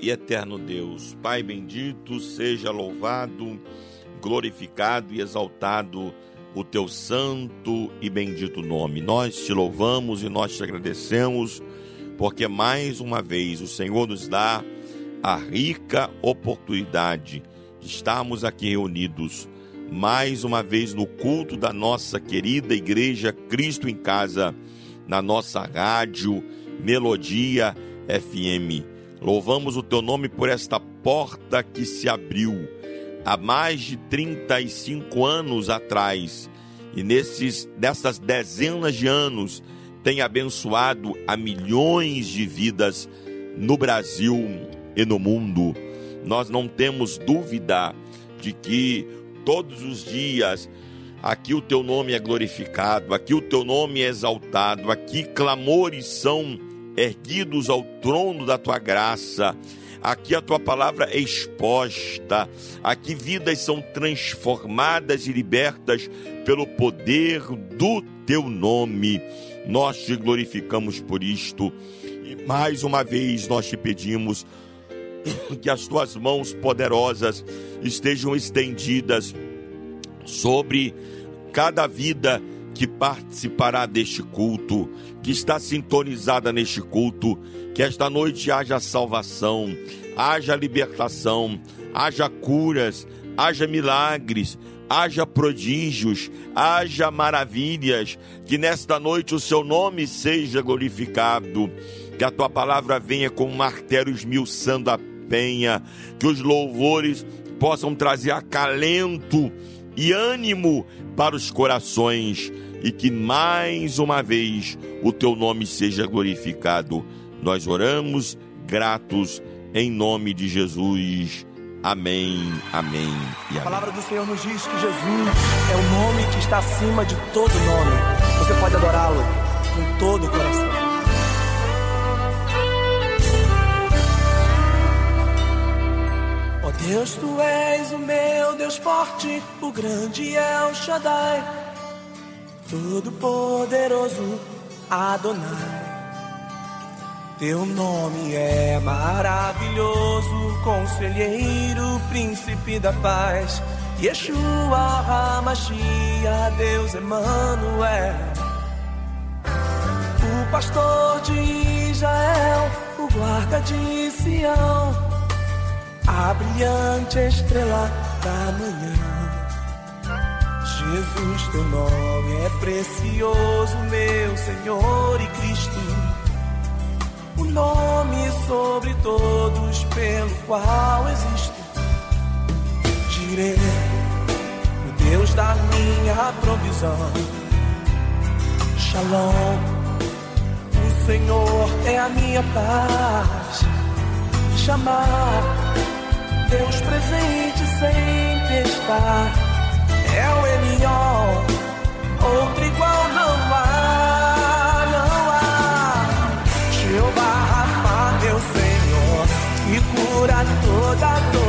E eterno Deus. Pai bendito, seja louvado, glorificado e exaltado o teu santo e bendito nome. Nós te louvamos e nós te agradecemos, porque mais uma vez o Senhor nos dá a rica oportunidade de estarmos aqui reunidos mais uma vez no culto da nossa querida igreja Cristo em Casa, na nossa rádio Melodia FM. Louvamos o teu nome por esta porta que se abriu há mais de 35 anos atrás e nesses dessas dezenas de anos tem abençoado a milhões de vidas no Brasil e no mundo. Nós não temos dúvida de que todos os dias aqui o teu nome é glorificado, aqui o teu nome é exaltado, aqui clamores são erguidos ao trono da tua graça. Aqui a tua palavra é exposta, aqui vidas são transformadas e libertas pelo poder do teu nome. Nós te glorificamos por isto e mais uma vez nós te pedimos que as tuas mãos poderosas estejam estendidas sobre cada vida que participará deste culto, que está sintonizada neste culto, que esta noite haja salvação, haja libertação, haja curas, haja milagres, haja prodígios, haja maravilhas, que nesta noite o seu nome seja glorificado, que a tua palavra venha com martelos esmiuçando a penha, que os louvores possam trazer acalento e ânimo para os corações e que mais uma vez o teu nome seja glorificado. Nós oramos gratos em nome de Jesus. Amém, amém e amém. A palavra do Senhor nos diz que Jesus é o nome que está acima de todo nome. Você pode adorá-lo com todo o coração. Deus, tu és o meu Deus forte, o grande é o Shaddai. Todo-Poderoso Adonai. Teu nome é maravilhoso, conselheiro, príncipe da paz. Yeshua HaMashiach, Deus Emmanuel. O pastor de Israel, o guarda de Sião. A brilhante estrela da manhã. Jesus, teu nome é precioso, meu Senhor e Cristo. O nome sobre todos pelo qual existo. Direi, o Deus da minha provisão. Shalom, o Senhor é a minha paz. Chamar. Deus presente sempre está. É o Elion, outro igual não há, não há. Jeová Rafa, meu Senhor, que cura toda dor.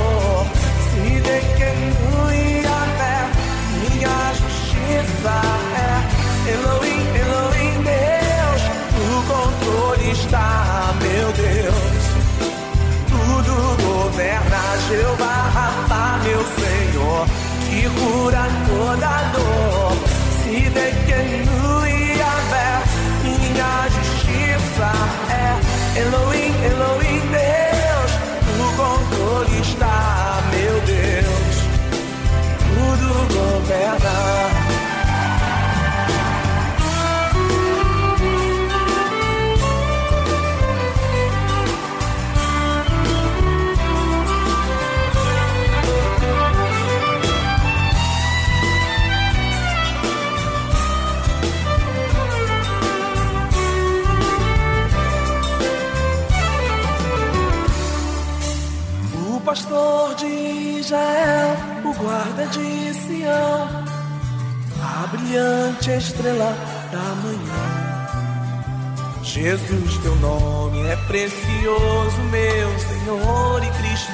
Que cura toda dor. Pastor de Israel, o guarda de Sião, a brilhante estrela da manhã. Jesus, teu nome é precioso, meu Senhor e Cristo,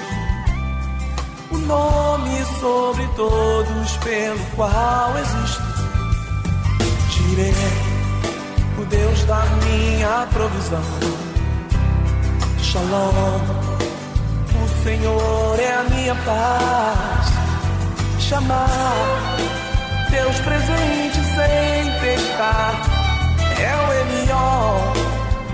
o nome sobre todos pelo qual existo. Tirei o Deus da minha provisão. Shalom Senhor é a minha paz. Chamar Deus presente sempre está. É o Elion,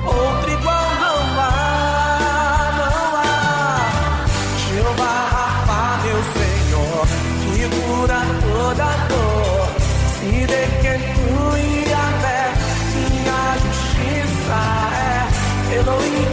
outro igual não há, não há. Jeová Rafa, meu Senhor, que cura toda dor. Se de que tu e a fé, minha justiça é Elohim,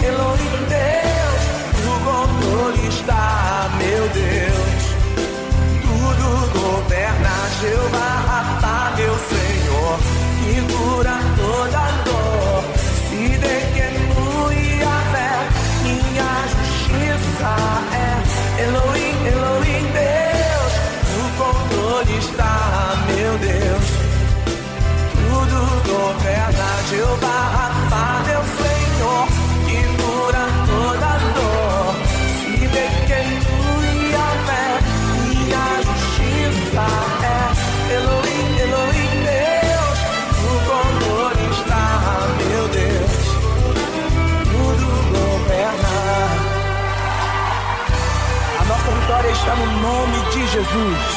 Jesus.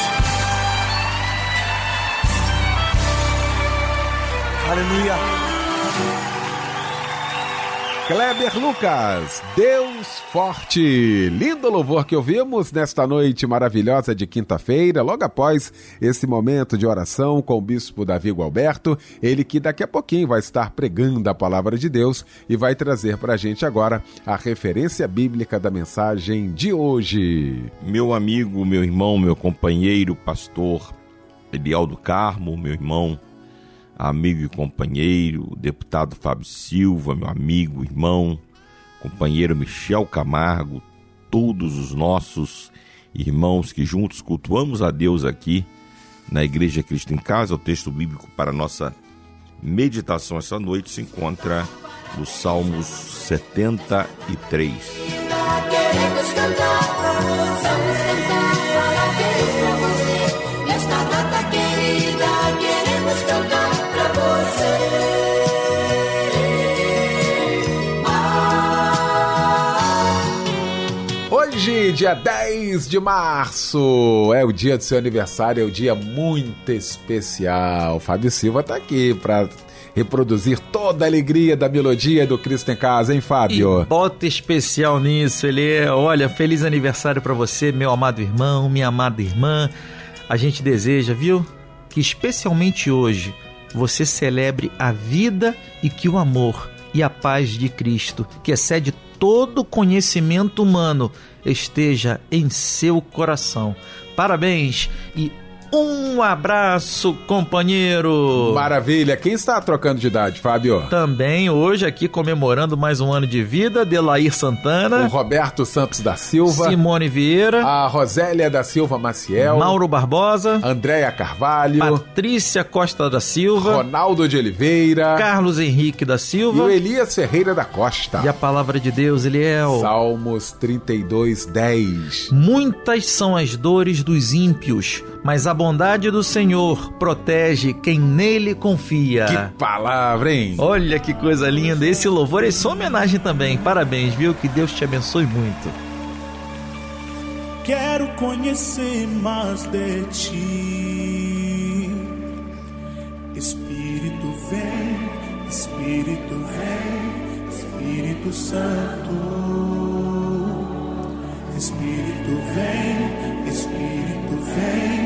Aleluia. Kleber Lucas, Deus Forte. Lindo louvor que ouvimos nesta noite maravilhosa de quinta-feira, logo após esse momento de oração com o bispo Davi Gualberto, ele que daqui a pouquinho vai estar pregando a palavra de Deus e vai trazer para a gente agora a referência bíblica da mensagem de hoje. Meu amigo, meu irmão, meu companheiro, pastor Eliel do Carmo, meu irmão amigo e companheiro, deputado Fábio Silva, meu amigo, irmão, companheiro Michel Camargo, todos os nossos irmãos que juntos cultuamos a Deus aqui na Igreja Cristo em Casa. O texto bíblico para nossa meditação essa noite se encontra no Salmos 73. Queremos Dia 10 de março, é o dia do seu aniversário, é o dia muito especial. Fábio Silva está aqui para reproduzir toda a alegria da melodia do Cristo em Casa, hein, Fábio? E bota especial nisso, ele é, olha, feliz aniversário para você, meu amado irmão, minha amada irmã. A gente deseja, viu, que especialmente hoje você celebre a vida e que o amor e a paz de Cristo, que excede todo conhecimento humano, esteja em seu coração. Parabéns e Um abraço, companheiro. Maravilha. Quem está trocando de idade, Fábio? Também hoje aqui comemorando mais um ano de vida, Delair Santana. O Roberto Santos da Silva. Simone Vieira. A Rosélia da Silva Maciel. Mauro Barbosa. Andréia Carvalho. Patrícia Costa da Silva. Ronaldo de Oliveira. Carlos Henrique da Silva. E o Elias Ferreira da Costa. E a palavra de Deus, Eliel. Salmos 32, 10. Muitas são as dores dos ímpios mas a bondade do Senhor protege quem nele confia. Que palavra, hein? Olha que coisa linda. Esse louvor é sua homenagem também. Parabéns, viu? Que Deus te abençoe muito. Quero conhecer mais de ti. Espírito vem, Espírito vem, Espírito Santo. Espírito vem, Espírito vem.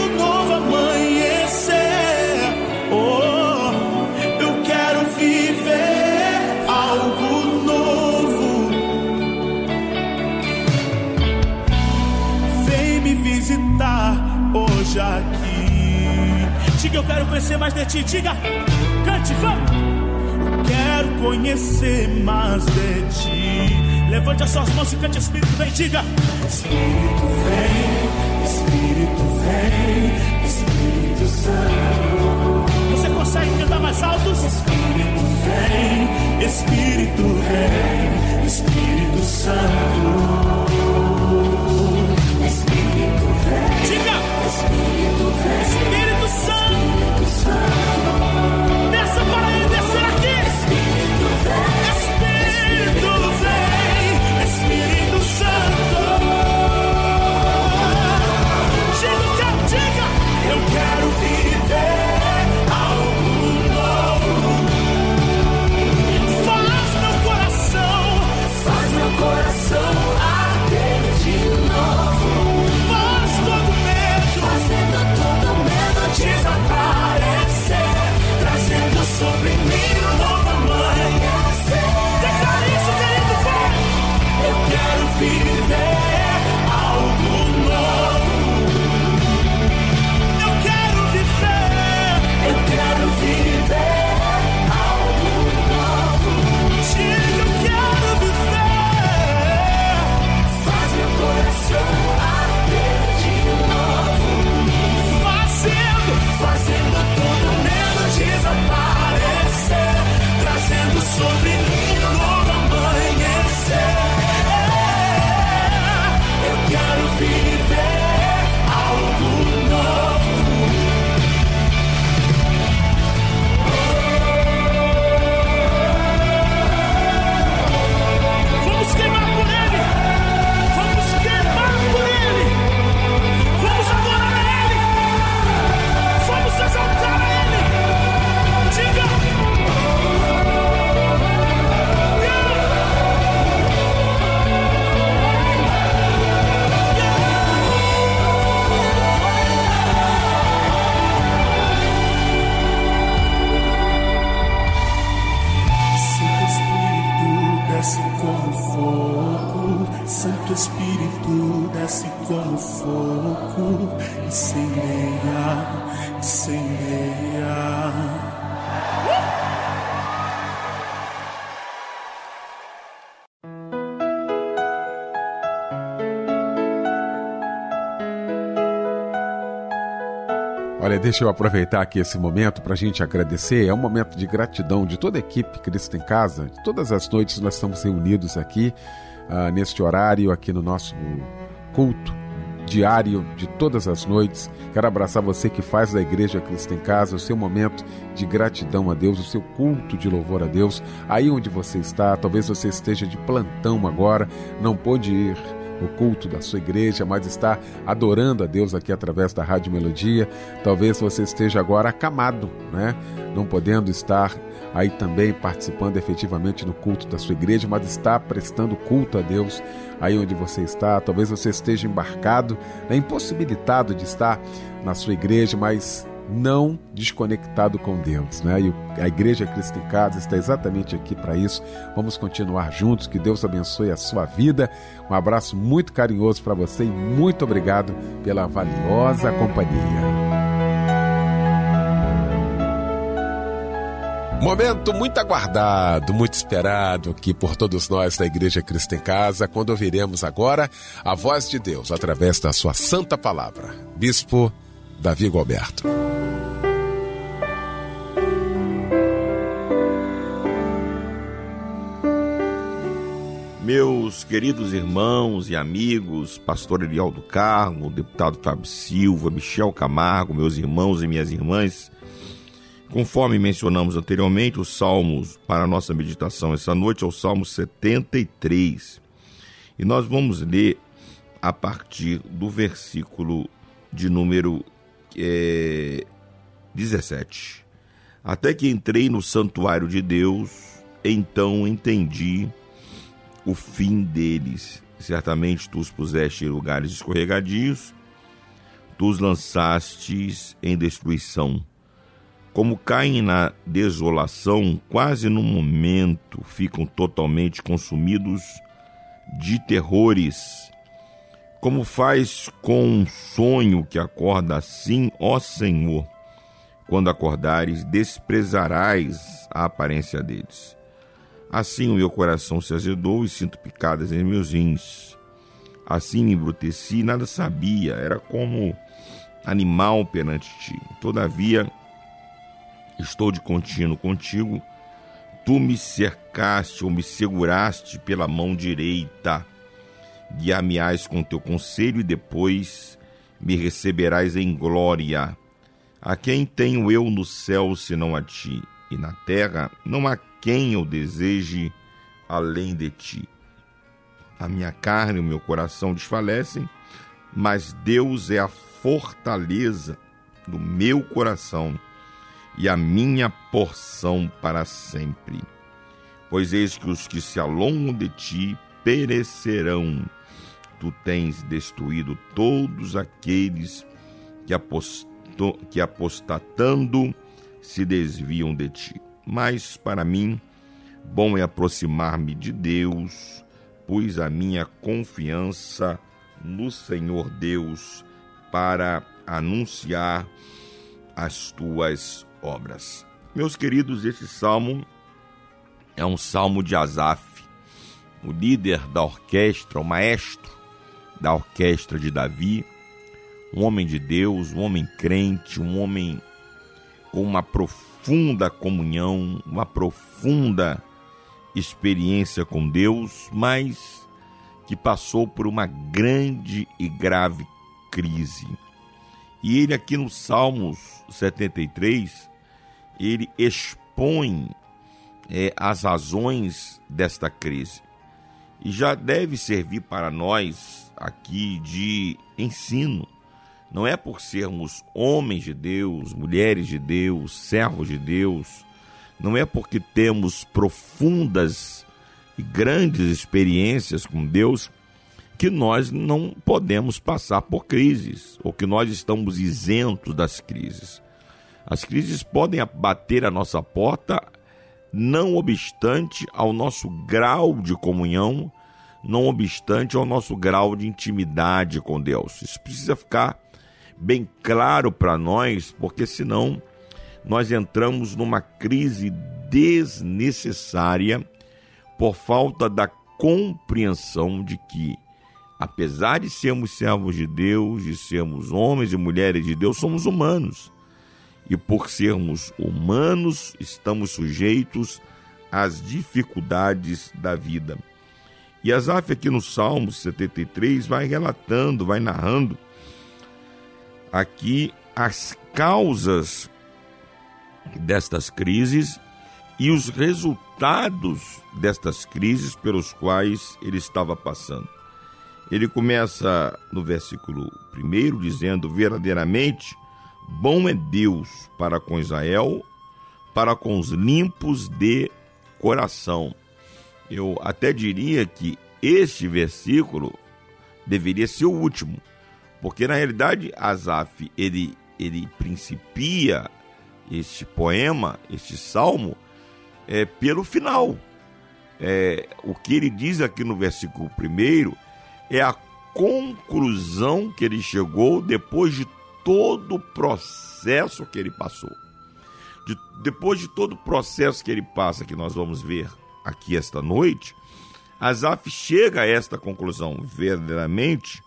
eu quero conhecer mais de ti. Diga, cante, vamos. Eu quero conhecer mais de ti. Levante as suas mãos e cante, Espírito vem, diga. Espírito vem, Espírito vem, Espírito Santo. Você consegue cantar mais alto? Espírito vem, Espírito vem, Espírito Santo. Espírito Santo. Desça deixa eu aproveitar aqui esse momento para a gente agradecer. É um momento de gratidão de toda a equipe Cristo em Casa. Todas as noites nós estamos reunidos aqui, uh, neste horário, aqui no nosso culto diário de todas as noites. Quero abraçar você que faz da Igreja Cristo em Casa o seu momento de gratidão a Deus, o seu culto de louvor a Deus. Aí onde você está, talvez você esteja de plantão agora, não pôde ir o culto da sua igreja, mas está adorando a Deus aqui através da Rádio Melodia. Talvez você esteja agora acamado, né? Não podendo estar aí também participando efetivamente no culto da sua igreja, mas está prestando culto a Deus aí onde você está. Talvez você esteja embarcado, né, impossibilitado de estar na sua igreja, mas não desconectado com Deus, né? E a Igreja Cristo em Casa está exatamente aqui para isso. Vamos continuar juntos. Que Deus abençoe a sua vida. Um abraço muito carinhoso para você e muito obrigado pela valiosa companhia. Momento muito aguardado, muito esperado aqui por todos nós da Igreja Cristo em Casa, quando ouviremos agora a voz de Deus através da sua santa palavra. Bispo Davi Gilberto. Meus queridos irmãos e amigos, pastor Eliel do Carmo, deputado Fábio Silva, Michel Camargo, meus irmãos e minhas irmãs, Conforme mencionamos anteriormente, os salmos para a nossa meditação essa noite é o Salmo 73. E nós vamos ler a partir do versículo de número é, 17. Até que entrei no santuário de Deus, então entendi o fim deles. Certamente tu os puseste em lugares escorregadios, tu os lançastes em destruição como caem na desolação, quase no momento ficam totalmente consumidos de terrores. Como faz com um sonho que acorda assim, ó Senhor, quando acordares, desprezarás a aparência deles. Assim o meu coração se azedou e sinto picadas em meus rins. Assim me embruteci e nada sabia, era como animal perante ti. Todavia, estou de contínuo contigo. Tu me cercaste ou me seguraste pela mão direita. Guiar-me-ás com teu conselho e depois me receberás em glória. A quem tenho eu no céu senão a ti? E na terra não há quem eu deseje além de ti. A minha carne e o meu coração desfalecem, mas Deus é a fortaleza do meu coração e a minha porção para sempre. Pois eis que os que se alongam de ti perecerão. Tu tens destruído todos aqueles que, aposto, que apostatando se desviam de ti. Mas para mim, bom é aproximar-me de Deus, pois a minha confiança no Senhor Deus para anunciar as tuas obras. Meus queridos, esse salmo é um salmo de Asaf, o líder da orquestra, o maestro da orquestra de Davi, um homem de Deus, um homem crente, um homem com uma profunda comunhão, uma profunda experiência com Deus, mas que passou por uma grande e grave crise. E ele aqui no Salmos 73, ele expõe é, as razões desta crise. E já deve servir para nós aqui de ensino. Não é por sermos homens de Deus, mulheres de Deus, servos de Deus, não é porque temos profundas e grandes experiências com Deus que nós não podemos passar por crises, ou que nós estamos isentos das crises. As crises podem bater a nossa porta, não obstante ao nosso grau de comunhão, não obstante ao nosso grau de intimidade com Deus. Isso precisa ficar bem claro para nós, porque senão nós entramos numa crise desnecessária por falta da compreensão de que, apesar de sermos servos de Deus, de sermos homens e mulheres de Deus, somos humanos e por sermos humanos, estamos sujeitos às dificuldades da vida. E Asaf aqui no Salmo 73 vai relatando, vai narrando aqui as causas destas crises e os resultados destas crises pelos quais ele estava passando. ele começa no versículo 1 dizendo: Verdadeiramente bom é Deus para com Israel, para com os limpos de coração. Eu até diria que este versículo deveria ser o último, porque na realidade Asaf ele, ele principia este poema, este salmo, é, pelo final. É, o que ele diz aqui no versículo 1 é a conclusão que ele chegou depois de todo o processo que ele passou. De, depois de todo o processo que ele passa, que nós vamos ver aqui esta noite, Asaf chega a esta conclusão: verdadeiramente,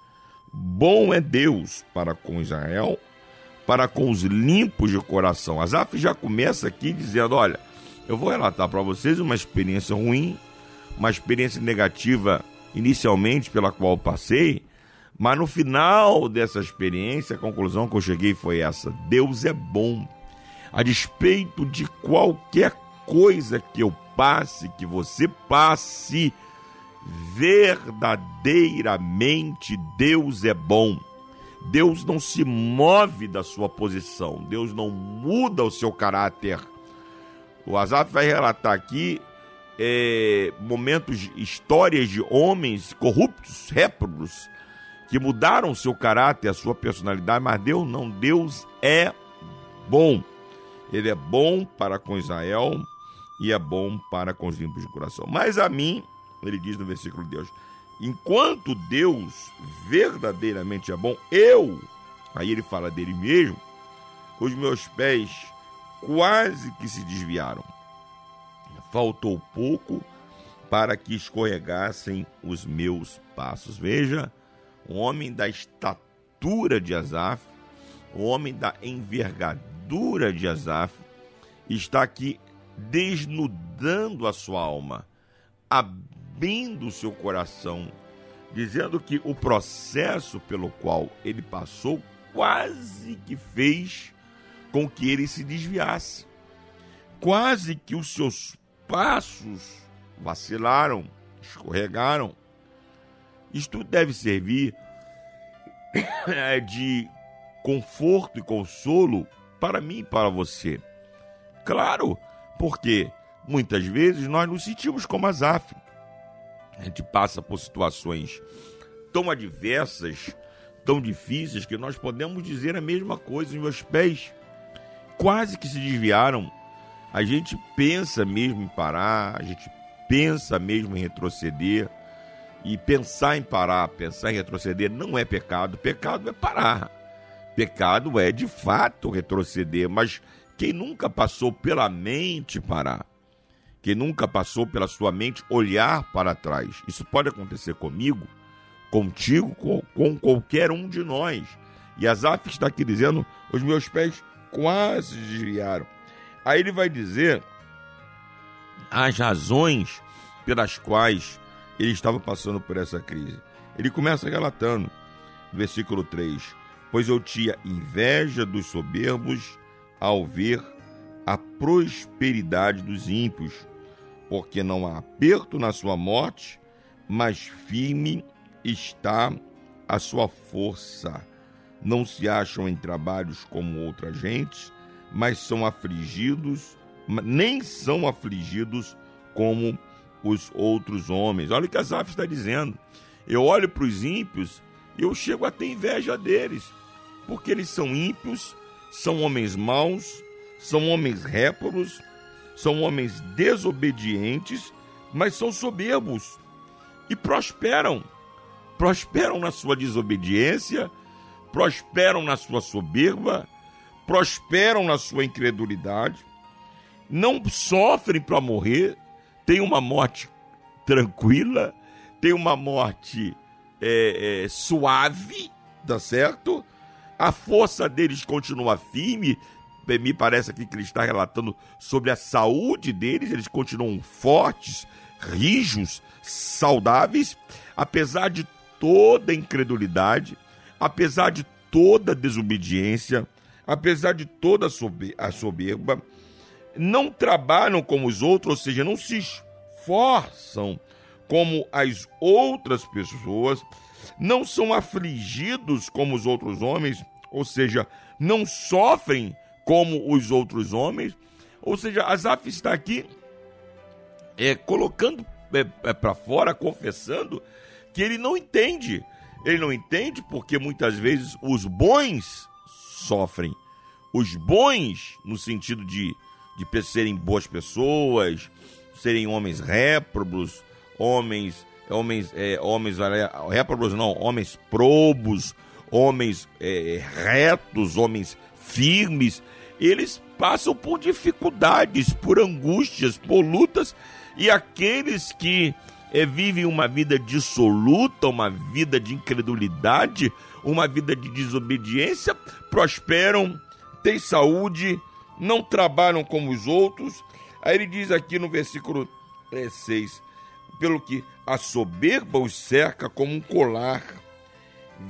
bom é Deus para com Israel, para com os limpos de coração. Asaf já começa aqui dizendo: olha, eu vou relatar para vocês uma experiência ruim, uma experiência negativa inicialmente pela qual passei, mas no final dessa experiência, a conclusão que eu cheguei foi essa: Deus é bom. A despeito de qualquer coisa que eu passe, que você passe, verdadeiramente Deus é bom. Deus não se move da sua posição, Deus não muda o seu caráter. O Azaf vai relatar aqui é, momentos, histórias de homens corruptos, réprobos, que mudaram o seu caráter, a sua personalidade, mas Deus não, Deus é bom. Ele é bom para com Israel e é bom para com os limpos de coração. Mas a mim, ele diz no versículo de Deus, enquanto Deus verdadeiramente é bom, eu, aí ele fala dele mesmo, os meus pés quase que se desviaram. Faltou pouco para que escorregassem os meus passos. Veja, um homem da estatura de Asaf, um homem da envergadura de Asaf, está aqui desnudando a sua alma, abrindo o seu coração, dizendo que o processo pelo qual ele passou quase que fez com que ele se desviasse. Quase que os seus passos vacilaram, escorregaram. Isto deve servir de conforto e consolo para mim e para você. Claro, porque muitas vezes nós nos sentimos como Azaf. A gente passa por situações tão adversas, tão difíceis, que nós podemos dizer a mesma coisa. Os meus pés quase que se desviaram. A gente pensa mesmo em parar, a gente pensa mesmo em retroceder. E pensar em parar, pensar em retroceder não é pecado. Pecado é parar. Pecado é de fato retroceder. Mas quem nunca passou pela mente parar? Quem nunca passou pela sua mente olhar para trás? Isso pode acontecer comigo, contigo, com, com qualquer um de nós. E Azaf está aqui dizendo: os meus pés quase desviaram. Aí ele vai dizer as razões pelas quais ele estava passando por essa crise. Ele começa relatando, versículo 3: Pois eu tinha inveja dos soberbos ao ver a prosperidade dos ímpios, porque não há aperto na sua morte, mas firme está a sua força. Não se acham em trabalhos como outra gente, mas são afligidos, nem são afligidos como os outros homens. Olha o que Asaf está dizendo. Eu olho para os ímpios e eu chego a ter inveja deles, porque eles são ímpios, são homens maus, são homens réprobos, são homens desobedientes, mas são soberbos e prosperam. Prosperam na sua desobediência, prosperam na sua soberba, prosperam na sua incredulidade, não sofrem para morrer, tem uma morte tranquila, tem uma morte é, é, suave, tá certo? A força deles continua firme. Me parece aqui que ele está relatando sobre a saúde deles, eles continuam fortes, rijos, saudáveis, apesar de toda incredulidade, apesar de toda desobediência, apesar de toda a soberba não trabalham como os outros, ou seja, não se esforçam como as outras pessoas, não são afligidos como os outros homens, ou seja, não sofrem como os outros homens. Ou seja, Asaf está aqui é, colocando é, é, para fora, confessando que ele não entende. Ele não entende porque muitas vezes os bons sofrem. Os bons, no sentido de, de serem boas pessoas, serem homens réprobos, homens, homens, é, homens réprobos não, homens probos, homens é, retos, homens firmes, eles passam por dificuldades, por angústias, por lutas, e aqueles que é, vivem uma vida dissoluta, uma vida de incredulidade, uma vida de desobediência, prosperam, têm saúde, não trabalham como os outros. Aí ele diz aqui no versículo 6: pelo que a soberba os cerca como um colar,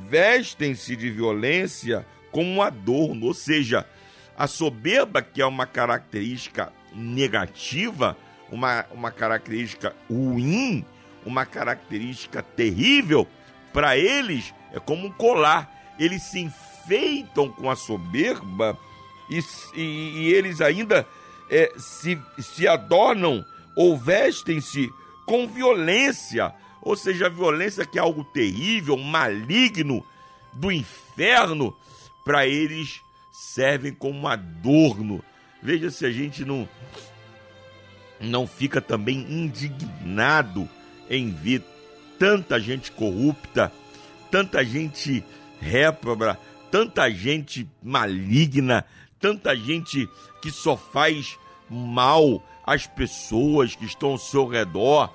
vestem-se de violência como um adorno, ou seja, a soberba, que é uma característica negativa, uma, uma característica ruim, uma característica terrível, para eles é como um colar. Eles se enfeitam com a soberba e, e, e eles ainda é, se, se adornam ou vestem-se com violência, ou seja, a violência que é algo terrível, maligno, do inferno, para eles servem como adorno. Veja se a gente não não fica também indignado em ver tanta gente corrupta, tanta gente réproba, tanta gente maligna, tanta gente que só faz mal às pessoas que estão ao seu redor,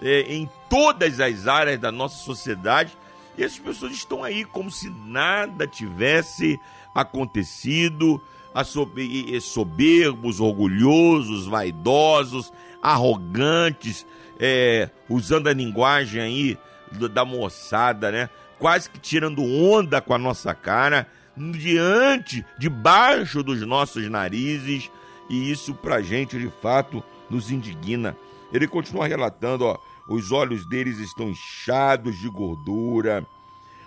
é, em todas as áreas da nossa sociedade. E essas pessoas estão aí como se nada tivesse acontecido, soberbos, orgulhosos, vaidosos, arrogantes, é, usando a linguagem aí da moçada, né? Quase que tirando onda com a nossa cara, diante, debaixo dos nossos narizes, e isso pra gente de fato nos indigna. Ele continua relatando, ó, os olhos deles estão inchados de gordura,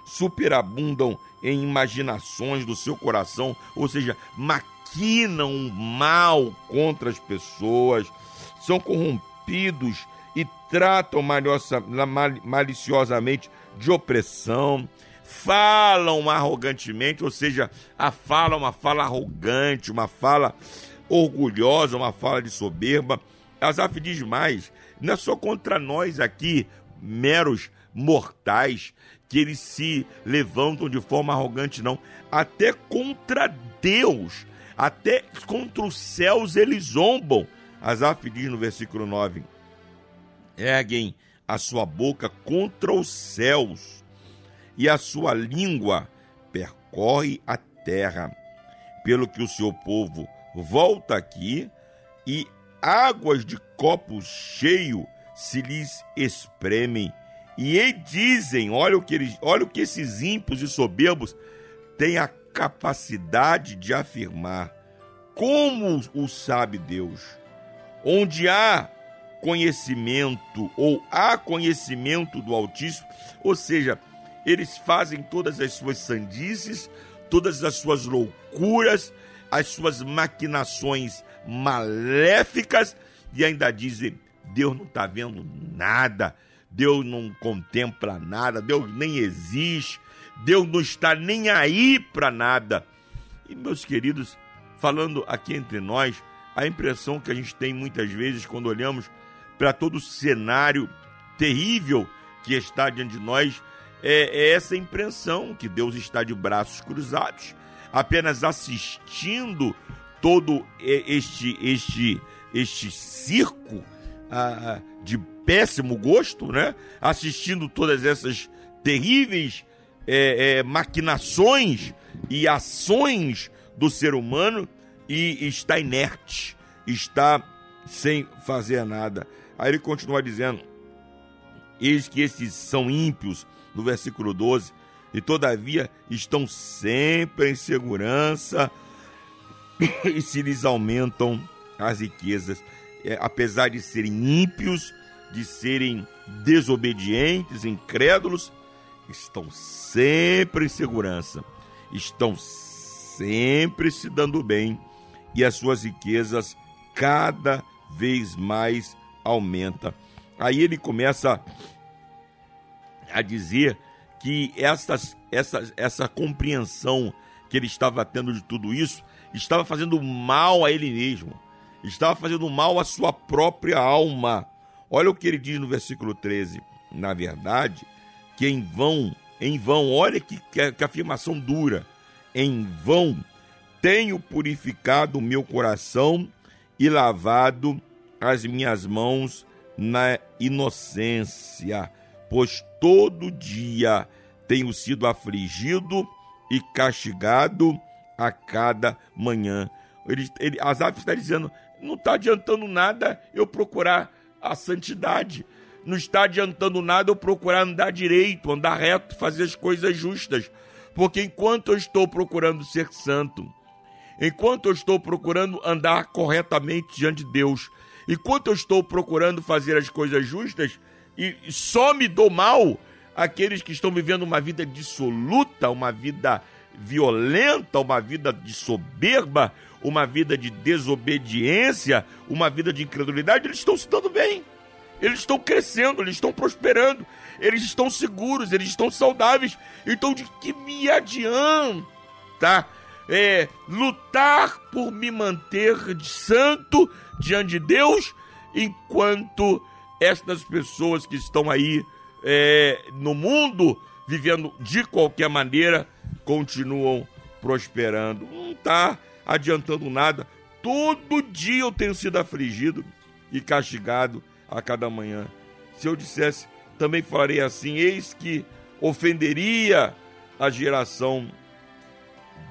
superabundam em imaginações do seu coração, ou seja, maquinam mal contra as pessoas, são corrompidos e tratam maliciosamente de opressão, falam arrogantemente, ou seja, a fala é uma fala arrogante, uma fala orgulhosa, uma fala de soberba. Asaf diz mais, não é só contra nós aqui, meros mortais, que eles se levantam de forma arrogante, não. Até contra Deus, até contra os céus eles zombam. Asaf diz no versículo 9: Erguem a sua boca contra os céus, e a sua língua percorre a terra, pelo que o seu povo volta aqui e águas de copo cheio se lhes espremem e dizem, olha o que eles, olha o que esses ímpios e soberbos têm a capacidade de afirmar. Como o sabe Deus? Onde há conhecimento ou há conhecimento do Altíssimo, ou seja, eles fazem todas as suas sandices, todas as suas loucuras, as suas maquinações maléficas e ainda dizem: Deus não está vendo nada. Deus não contempla nada, Deus nem existe, Deus não está nem aí para nada. E meus queridos, falando aqui entre nós, a impressão que a gente tem muitas vezes quando olhamos para todo o cenário terrível que está diante de nós é, é essa impressão que Deus está de braços cruzados, apenas assistindo todo este este este circo ah, de péssimo gosto, né? Assistindo todas essas terríveis é, é, maquinações e ações do ser humano e está inerte, está sem fazer nada. Aí ele continua dizendo: Eis que esses são ímpios, no versículo 12, e todavia estão sempre em segurança e se lhes aumentam as riquezas. É, apesar de serem ímpios, de serem desobedientes, incrédulos, estão sempre em segurança, estão sempre se dando bem e as suas riquezas cada vez mais aumenta. Aí ele começa a dizer que essas, essa, essa compreensão que ele estava tendo de tudo isso estava fazendo mal a ele mesmo, estava fazendo mal à sua própria alma. Olha o que ele diz no versículo 13. Na verdade, que em vão, em vão, olha que, que, que afirmação dura, em vão tenho purificado o meu coração e lavado as minhas mãos na inocência, pois todo dia tenho sido afligido e castigado a cada manhã. Ele, ele, Asaf está dizendo: não está adiantando nada eu procurar a santidade, não está adiantando nada eu procurar andar direito, andar reto, fazer as coisas justas, porque enquanto eu estou procurando ser santo, enquanto eu estou procurando andar corretamente diante de Deus, enquanto eu estou procurando fazer as coisas justas e só me dou mal aqueles que estão vivendo uma vida dissoluta, uma vida violenta, uma vida de soberba, uma vida de desobediência, uma vida de incredulidade, eles estão se dando bem. Eles estão crescendo, eles estão prosperando, eles estão seguros, eles estão saudáveis. Então, de que me adianta é, lutar por me manter santo diante de Deus, enquanto estas pessoas que estão aí é, no mundo, vivendo de qualquer maneira, continuam prosperando. Não está adiantando nada. Todo dia eu tenho sido afligido e castigado a cada manhã. Se eu dissesse, também farei assim, eis que ofenderia a geração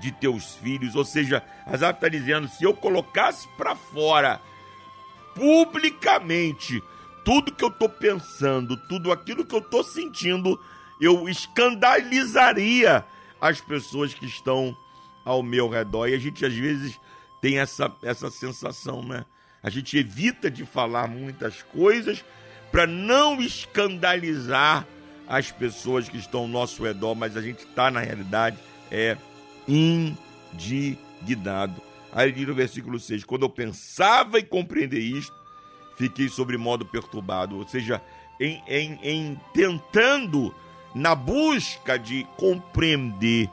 de teus filhos. Ou seja, Asaf está dizendo: se eu colocasse para fora, publicamente, tudo que eu estou pensando, tudo aquilo que eu estou sentindo, eu escandalizaria as pessoas que estão ao meu redor. E a gente às vezes tem essa, essa sensação, né? A gente evita de falar muitas coisas para não escandalizar as pessoas que estão ao nosso redor, mas a gente está, na realidade, é indignado. Aí ele diz no versículo 6: Quando eu pensava em compreender isto, fiquei sobre modo perturbado. Ou seja, em, em, em tentando, na busca de compreender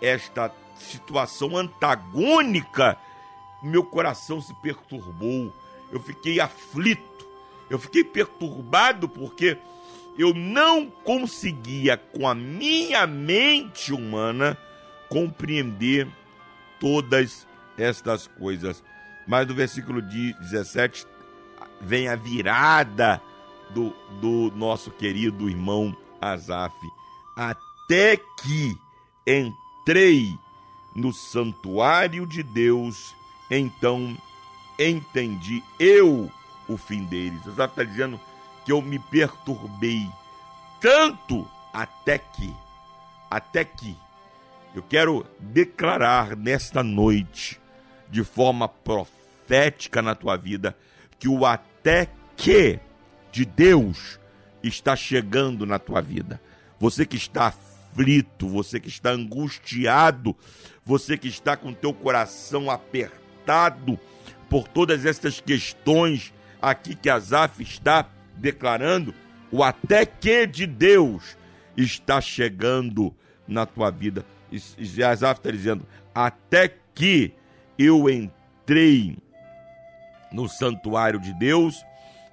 esta situação antagônica, meu coração se perturbou. Eu fiquei aflito, eu fiquei perturbado porque eu não conseguia, com a minha mente humana, compreender todas estas coisas. Mas no versículo 17 vem a virada do, do nosso querido irmão Asaf. Até que entrei no santuário de Deus, então entendi eu o fim deles. Asaf está dizendo que eu me perturbei tanto até que, até que eu quero declarar nesta noite, de forma profética na tua vida, que o até que de Deus está chegando na tua vida. Você que está aflito, você que está angustiado, você que está com teu coração apertado por todas essas questões aqui que Azaf está declarando, o até que de Deus está chegando na tua vida. E Asaf está dizendo: até que eu entrei no santuário de Deus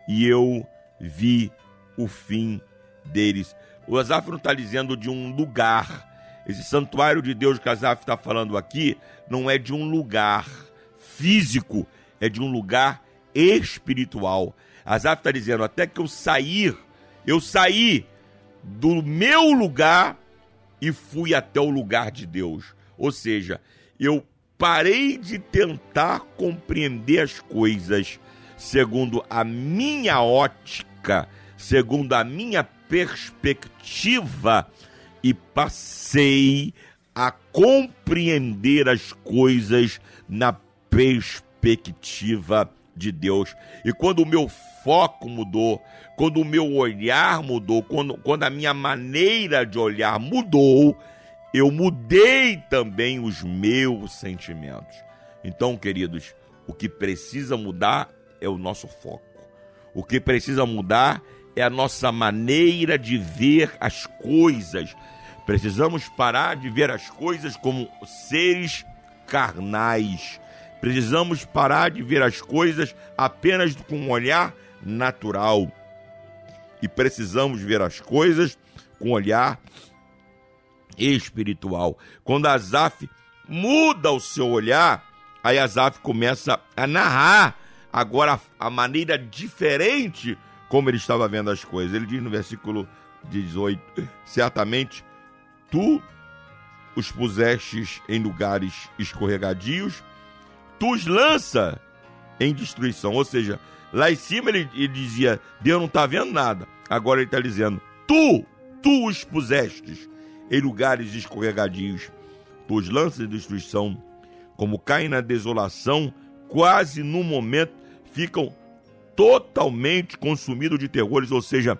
e eu vi o fim deles. O Asaf não está dizendo de um lugar. Esse santuário de Deus que Asaf está falando aqui não é de um lugar físico, é de um lugar espiritual. Asaf está dizendo: até que eu sair, eu saí do meu lugar e fui até o lugar de Deus. Ou seja, eu parei de tentar compreender as coisas segundo a minha ótica, segundo a minha perspectiva e passei a compreender as coisas na perspectiva de Deus. E quando o meu foco mudou, quando o meu olhar mudou, quando, quando a minha maneira de olhar mudou, eu mudei também os meus sentimentos. Então, queridos, o que precisa mudar é o nosso foco. O que precisa mudar é a nossa maneira de ver as coisas. Precisamos parar de ver as coisas como seres carnais. Precisamos parar de ver as coisas apenas com um olhar natural. E precisamos ver as coisas com um olhar espiritual. Quando Azaf muda o seu olhar, aí Azaf começa a narrar agora a maneira diferente como ele estava vendo as coisas. Ele diz no versículo 18: Certamente tu os pusestes em lugares escorregadios, tu os lança em destruição. Ou seja, lá em cima ele, ele dizia: Deus não está vendo nada. Agora ele está dizendo: Tu, tu os pusestes em lugares escorregadios, tu os lanças em destruição, como caem na desolação, quase no momento ficam totalmente consumidos de terrores, ou seja,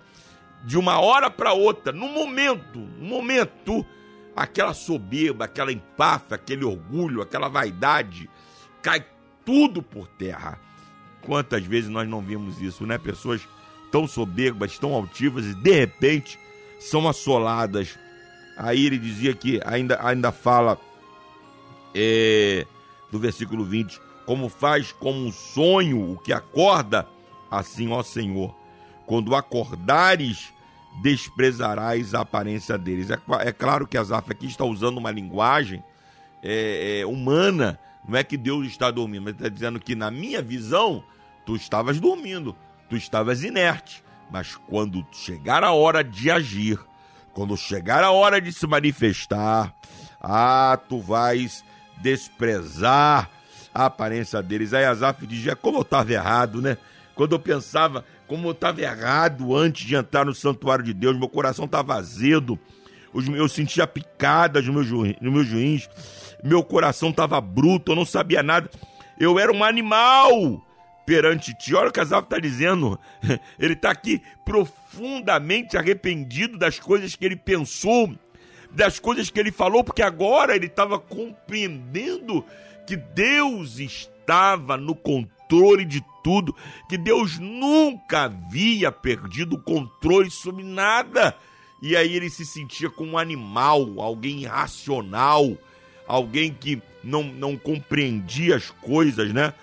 de uma hora para outra, no momento, no momento, aquela soberba, aquela empáfia, aquele orgulho, aquela vaidade, cai tudo por terra. Quantas vezes nós não vimos isso, né? Pessoas tão soberbas, tão altivas e de repente são assoladas. Aí ele dizia que ainda, ainda fala é, do versículo 20: como faz como um sonho o que acorda, assim, ó Senhor, quando acordares, desprezarás a aparência deles. É, é claro que Asaf aqui está usando uma linguagem é, é, humana, não é que Deus está dormindo, mas está dizendo que na minha visão, tu estavas dormindo, tu estavas inerte, mas quando chegar a hora de agir, quando chegar a hora de se manifestar, ah, tu vais desprezar a aparência deles. Aí Asaf dizia, como eu estava errado, né? Quando eu pensava como eu estava errado antes de entrar no santuário de Deus, meu coração estava azedo, eu sentia picadas no meu, ju, no meu juiz, meu coração estava bruto, eu não sabia nada. Eu era um animal perante ti. Olha o que Asaf está dizendo. Ele está aqui profundamente arrependido das coisas que ele pensou, das coisas que ele falou, porque agora ele estava compreendendo que Deus estava no controle de tudo, que Deus nunca havia perdido o controle sobre nada. E aí ele se sentia como um animal, alguém irracional, alguém que não, não compreendia as coisas, né?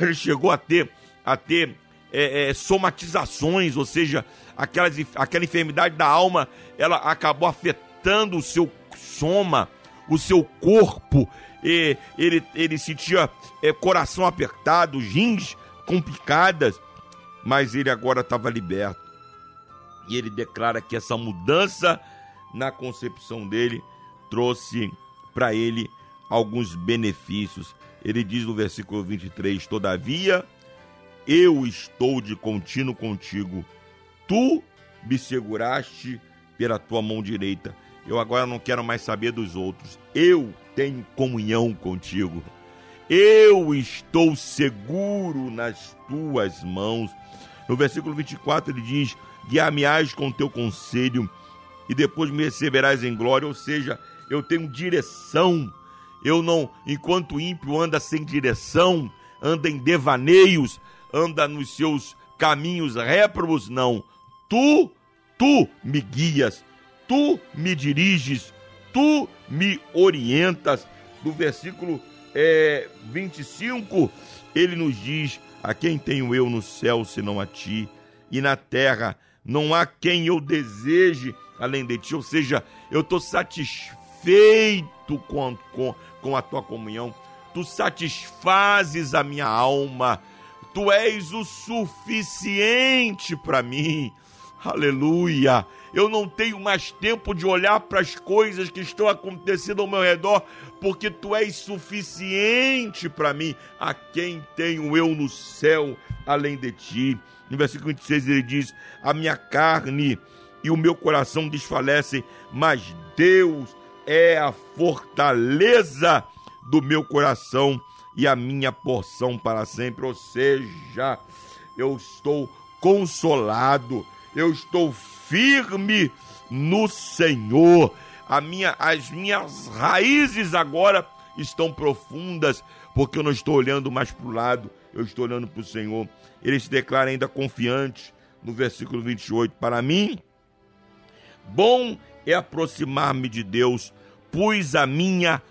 Ele chegou a ter, a ter é, é, somatizações, ou seja, aquelas, aquela enfermidade da alma, ela acabou afetando o seu soma, o seu corpo, e ele, ele sentia é, coração apertado, rins complicadas, mas ele agora estava liberto. E ele declara que essa mudança na concepção dele trouxe para ele alguns benefícios. Ele diz no versículo 23: Todavia, eu estou de contínuo contigo, tu me seguraste pela tua mão direita. Eu agora não quero mais saber dos outros. Eu tenho comunhão contigo. Eu estou seguro nas tuas mãos. No versículo 24 ele diz: Guiar-me-ás com teu conselho e depois me receberás em glória. Ou seja, eu tenho direção. Eu não, enquanto o ímpio anda sem direção, anda em devaneios, anda nos seus caminhos réprobos, não. Tu, tu me guias, tu me diriges, tu me orientas. No versículo é, 25, ele nos diz: A quem tenho eu no céu senão a ti, e na terra não há quem eu deseje além de ti. Ou seja, eu estou satisfeito com, com, com a tua comunhão, tu satisfazes a minha alma, tu és o suficiente para mim. Aleluia! Eu não tenho mais tempo de olhar para as coisas que estão acontecendo ao meu redor, porque tu és suficiente para mim. A quem tenho eu no céu além de ti? No versículo 26 ele diz: A minha carne e o meu coração desfalecem, mas Deus é a fortaleza do meu coração e a minha porção para sempre. Ou seja, eu estou consolado, eu estou firme no Senhor. A minha, as minhas raízes agora estão profundas, porque eu não estou olhando mais para o lado, eu estou olhando para o Senhor. Ele se declara ainda confiante no versículo 28. Para mim, bom é aproximar-me de Deus, pus a minha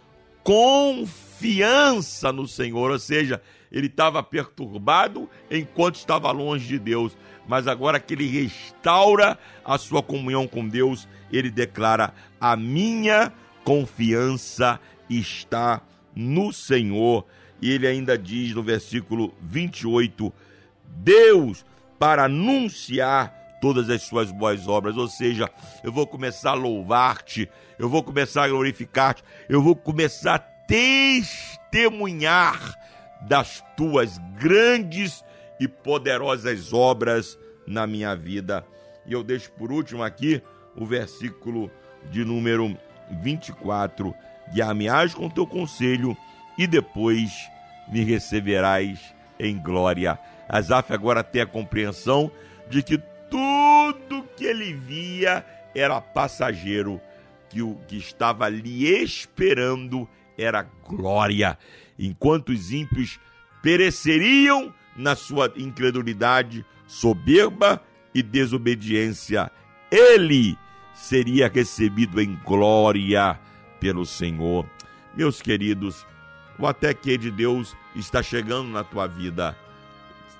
confiança no Senhor, ou seja, ele estava perturbado enquanto estava longe de Deus, mas agora que ele restaura a sua comunhão com Deus, ele declara: A minha confiança está no Senhor. E ele ainda diz no versículo 28: Deus, para anunciar todas as suas boas obras, ou seja, eu vou começar a louvar-te, eu vou começar a glorificar-te, eu vou começar a testemunhar das tuas grandes e poderosas obras na minha vida. E eu deixo por último aqui o versículo de número 24: Guiar-me-ás com teu conselho e depois me receberás em glória. Asaf agora tem a compreensão de que tudo que ele via era passageiro, que o que estava ali esperando era glória enquanto os ímpios pereceriam na sua incredulidade, soberba e desobediência, ele seria recebido em glória pelo Senhor. Meus queridos, o até que de Deus está chegando na tua vida.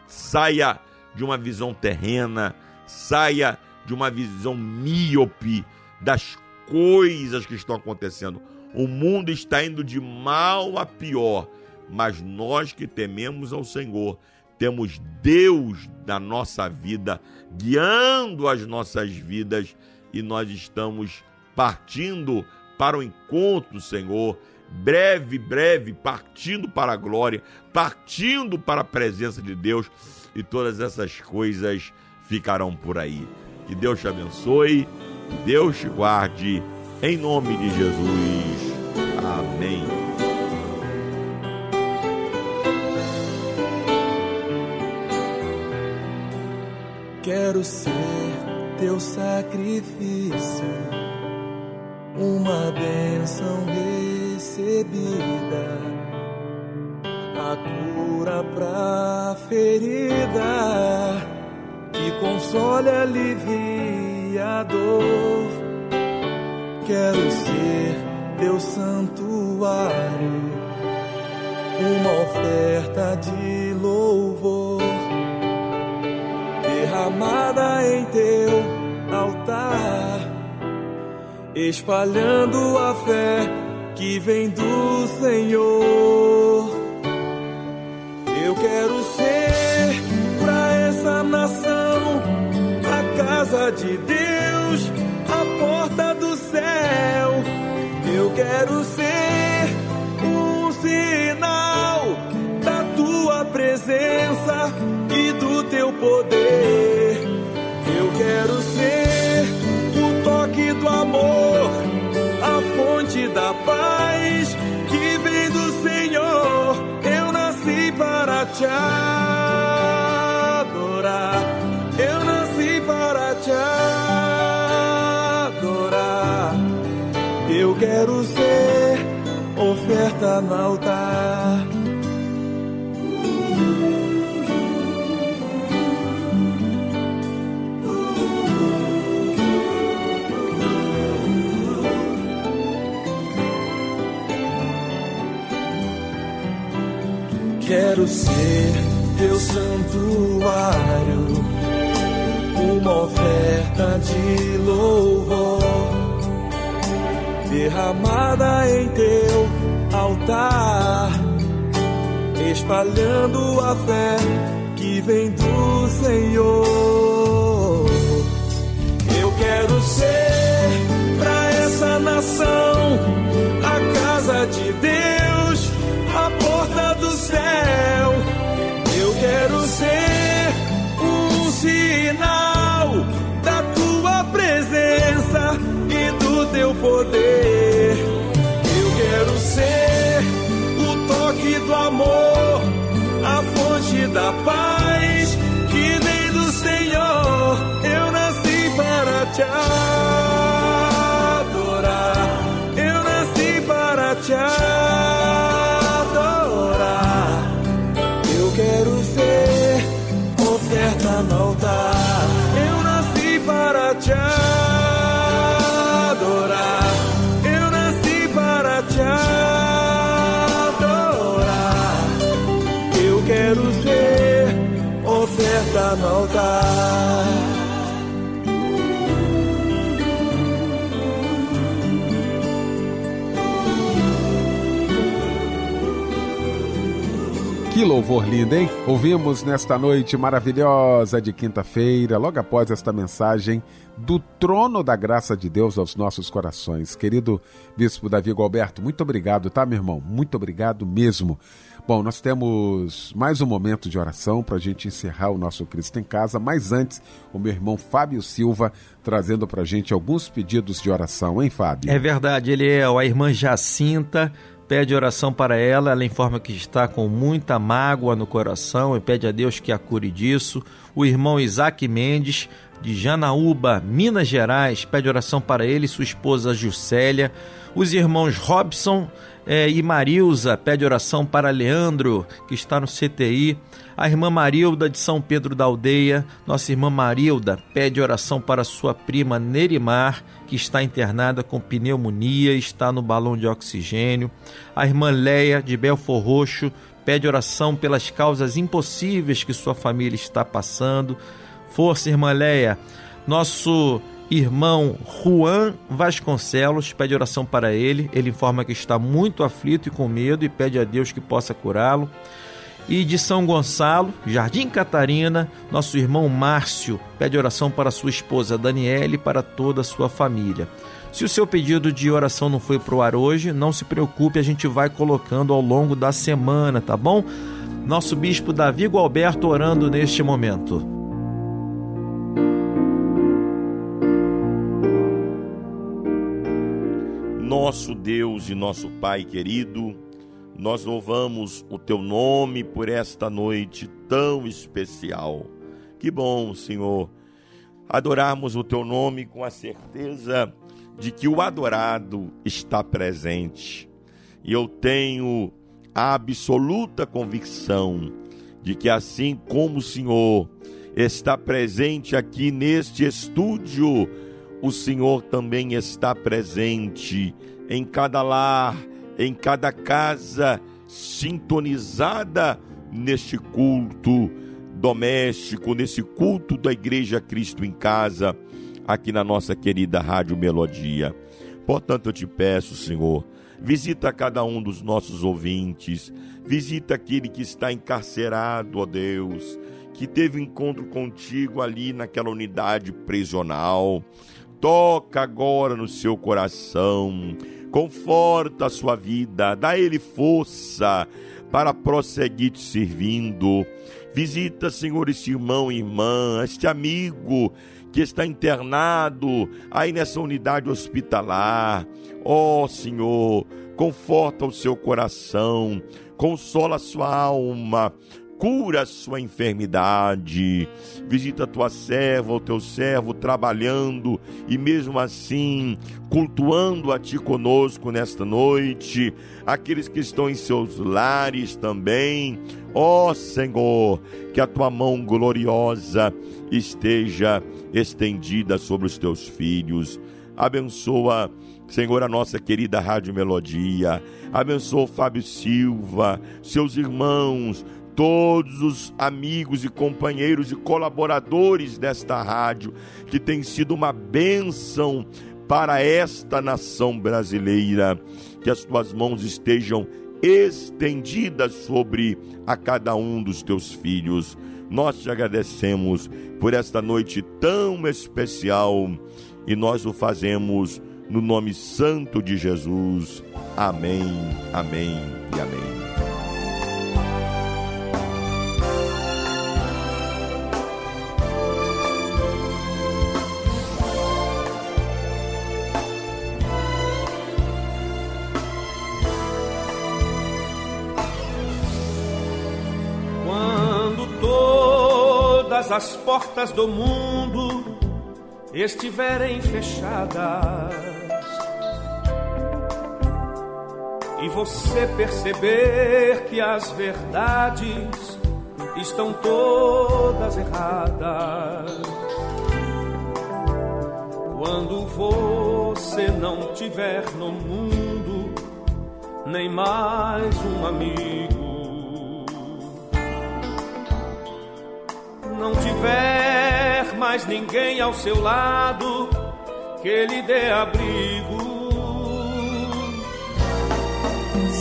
Saia de uma visão terrena, saia de uma visão míope das coisas que estão acontecendo. O mundo está indo de mal a pior, mas nós que tememos ao Senhor, temos Deus na nossa vida, guiando as nossas vidas e nós estamos partindo para o encontro do Senhor, breve, breve, partindo para a glória, partindo para a presença de Deus e todas essas coisas ficarão por aí. Que Deus te abençoe, Deus te guarde em nome de Jesus. Amém. Quero ser teu sacrifício, uma bênção recebida, a cura pra ferida, que console, alivia a dor Quero ser teu santuário, uma oferta de louvor derramada em teu altar, espalhando a fé que vem do Senhor. Eu quero ser para essa nação casa de Deus, a porta do céu. Eu quero ser um sinal da tua presença e do teu poder. Eu quero ser o toque do amor, a fonte da paz que vem do Senhor. Eu nasci para te quero ser oferta no altar. Quero ser teu santuário, uma oferta de louvor derramada em teu altar, espalhando a fé que vem do Senhor. Eu quero ser para essa nação a casa de Deus, a porta do céu. Eu quero ser louvor lindo, hein? Ouvimos nesta noite maravilhosa de quinta-feira, logo após esta mensagem do trono da graça de Deus aos nossos corações. Querido Bispo Davi Galberto, muito obrigado, tá, meu irmão? Muito obrigado mesmo. Bom, nós temos mais um momento de oração para a gente encerrar o nosso Cristo em Casa, mas antes, o meu irmão Fábio Silva trazendo para a gente alguns pedidos de oração, hein, Fábio? É verdade, ele é a irmã Jacinta pede oração para ela, ela informa que está com muita mágoa no coração e pede a Deus que a cure disso. O irmão Isaac Mendes, de Janaúba, Minas Gerais, pede oração para ele e sua esposa Juscelia. Os irmãos Robson é, e Marilza pede oração para Leandro, que está no CTI. A irmã Marilda de São Pedro da Aldeia, nossa irmã Marilda, pede oração para sua prima Nerimar, que está internada com pneumonia e está no balão de oxigênio. A irmã Leia de Belfor Roxo pede oração pelas causas impossíveis que sua família está passando. Força, irmã Leia. Nosso irmão Juan Vasconcelos pede oração para ele. Ele informa que está muito aflito e com medo e pede a Deus que possa curá-lo. E de São Gonçalo, Jardim Catarina, nosso irmão Márcio pede oração para sua esposa Daniele e para toda a sua família. Se o seu pedido de oração não foi para o ar hoje, não se preocupe, a gente vai colocando ao longo da semana, tá bom? Nosso bispo Davi Gualberto orando neste momento. Nosso Deus e nosso Pai querido, nós louvamos o teu nome por esta noite tão especial. Que bom, Senhor, adorarmos o teu nome com a certeza de que o adorado está presente. E eu tenho a absoluta convicção de que assim como o Senhor está presente aqui neste estúdio, o Senhor também está presente em cada lar em cada casa sintonizada neste culto doméstico, nesse culto da Igreja Cristo em Casa, aqui na nossa querida Rádio Melodia. Portanto, eu te peço, Senhor, visita cada um dos nossos ouvintes, visita aquele que está encarcerado, ó Deus, que teve encontro contigo ali naquela unidade prisional. Toca agora no seu coração conforta a sua vida, dá ele força para prosseguir te servindo. Visita, Senhor, este irmão e irmã, este amigo que está internado aí nessa unidade hospitalar. Ó oh, Senhor, conforta o seu coração, consola a sua alma, cura a sua enfermidade. Visita a tua serva, o teu servo trabalhando e mesmo assim cultuando a ti conosco nesta noite. Aqueles que estão em seus lares também. Ó oh, Senhor, que a tua mão gloriosa esteja estendida sobre os teus filhos. Abençoa Senhor, a nossa querida Rádio Melodia, abençoa o Fábio Silva, seus irmãos, todos os amigos e companheiros e colaboradores desta rádio, que tem sido uma bênção para esta nação brasileira. Que as tuas mãos estejam estendidas sobre a cada um dos teus filhos. Nós te agradecemos por esta noite tão especial e nós o fazemos no nome santo de Jesus. Amém, amém e amém. As portas do mundo estiverem fechadas e você perceber que as verdades estão todas erradas. Quando você não tiver no mundo nem mais um amigo, não tiver mais ninguém ao seu lado que lhe dê abrigo.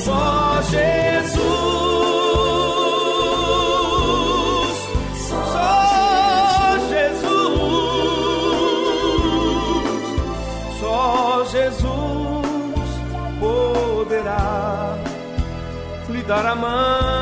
Só Jesus. lhe dar a mão.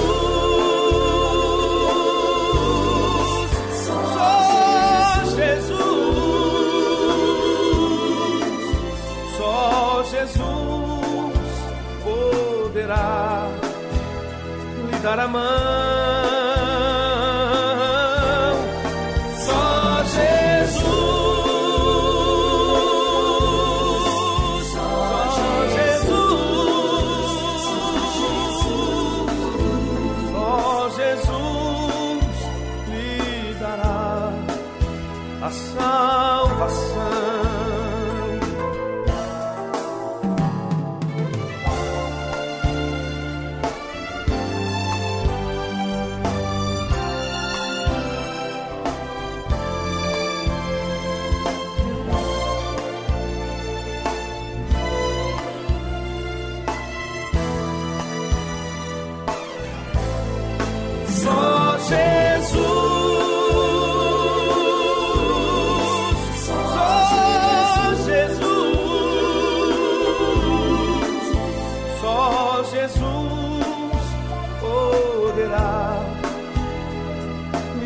dar a mão.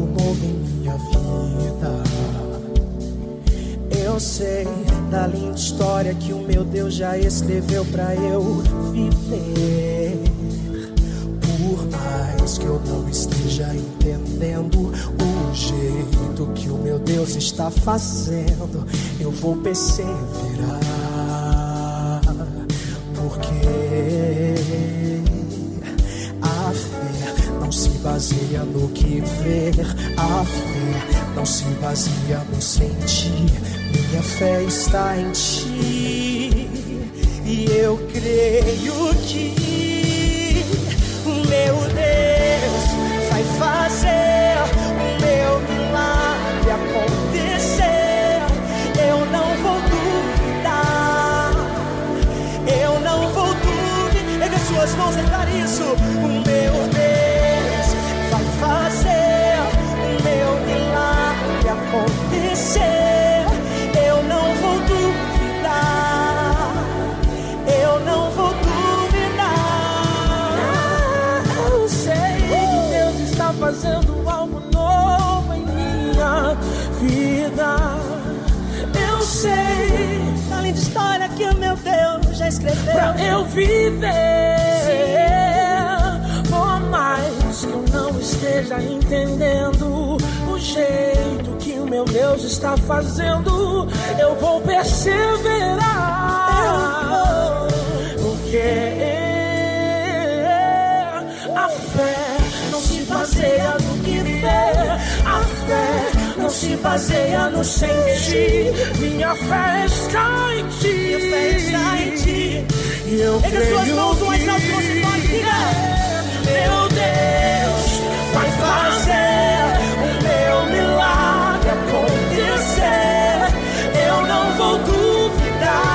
Algo novo em minha vida. Eu sei da linda história que o meu Deus já escreveu para eu viver. Por mais que eu não esteja entendendo o jeito que o meu Deus está fazendo, eu vou perseverar. Baseia no que ver, a fé não se baseia no sentir. Minha fé está em ti e eu creio que pra eu viver. Por mais que eu não esteja entendendo o jeito que o meu Deus está fazendo, eu vou perseverar. Porque a fé não se baseia se baseia no sentir. Minha fé está em ti. Minha fé está em ti. E eu Pega creio suas mãos umas nas suas mãos, diga. Meu Deus vai fazer o meu milagre acontecer. Eu não vou duvidar.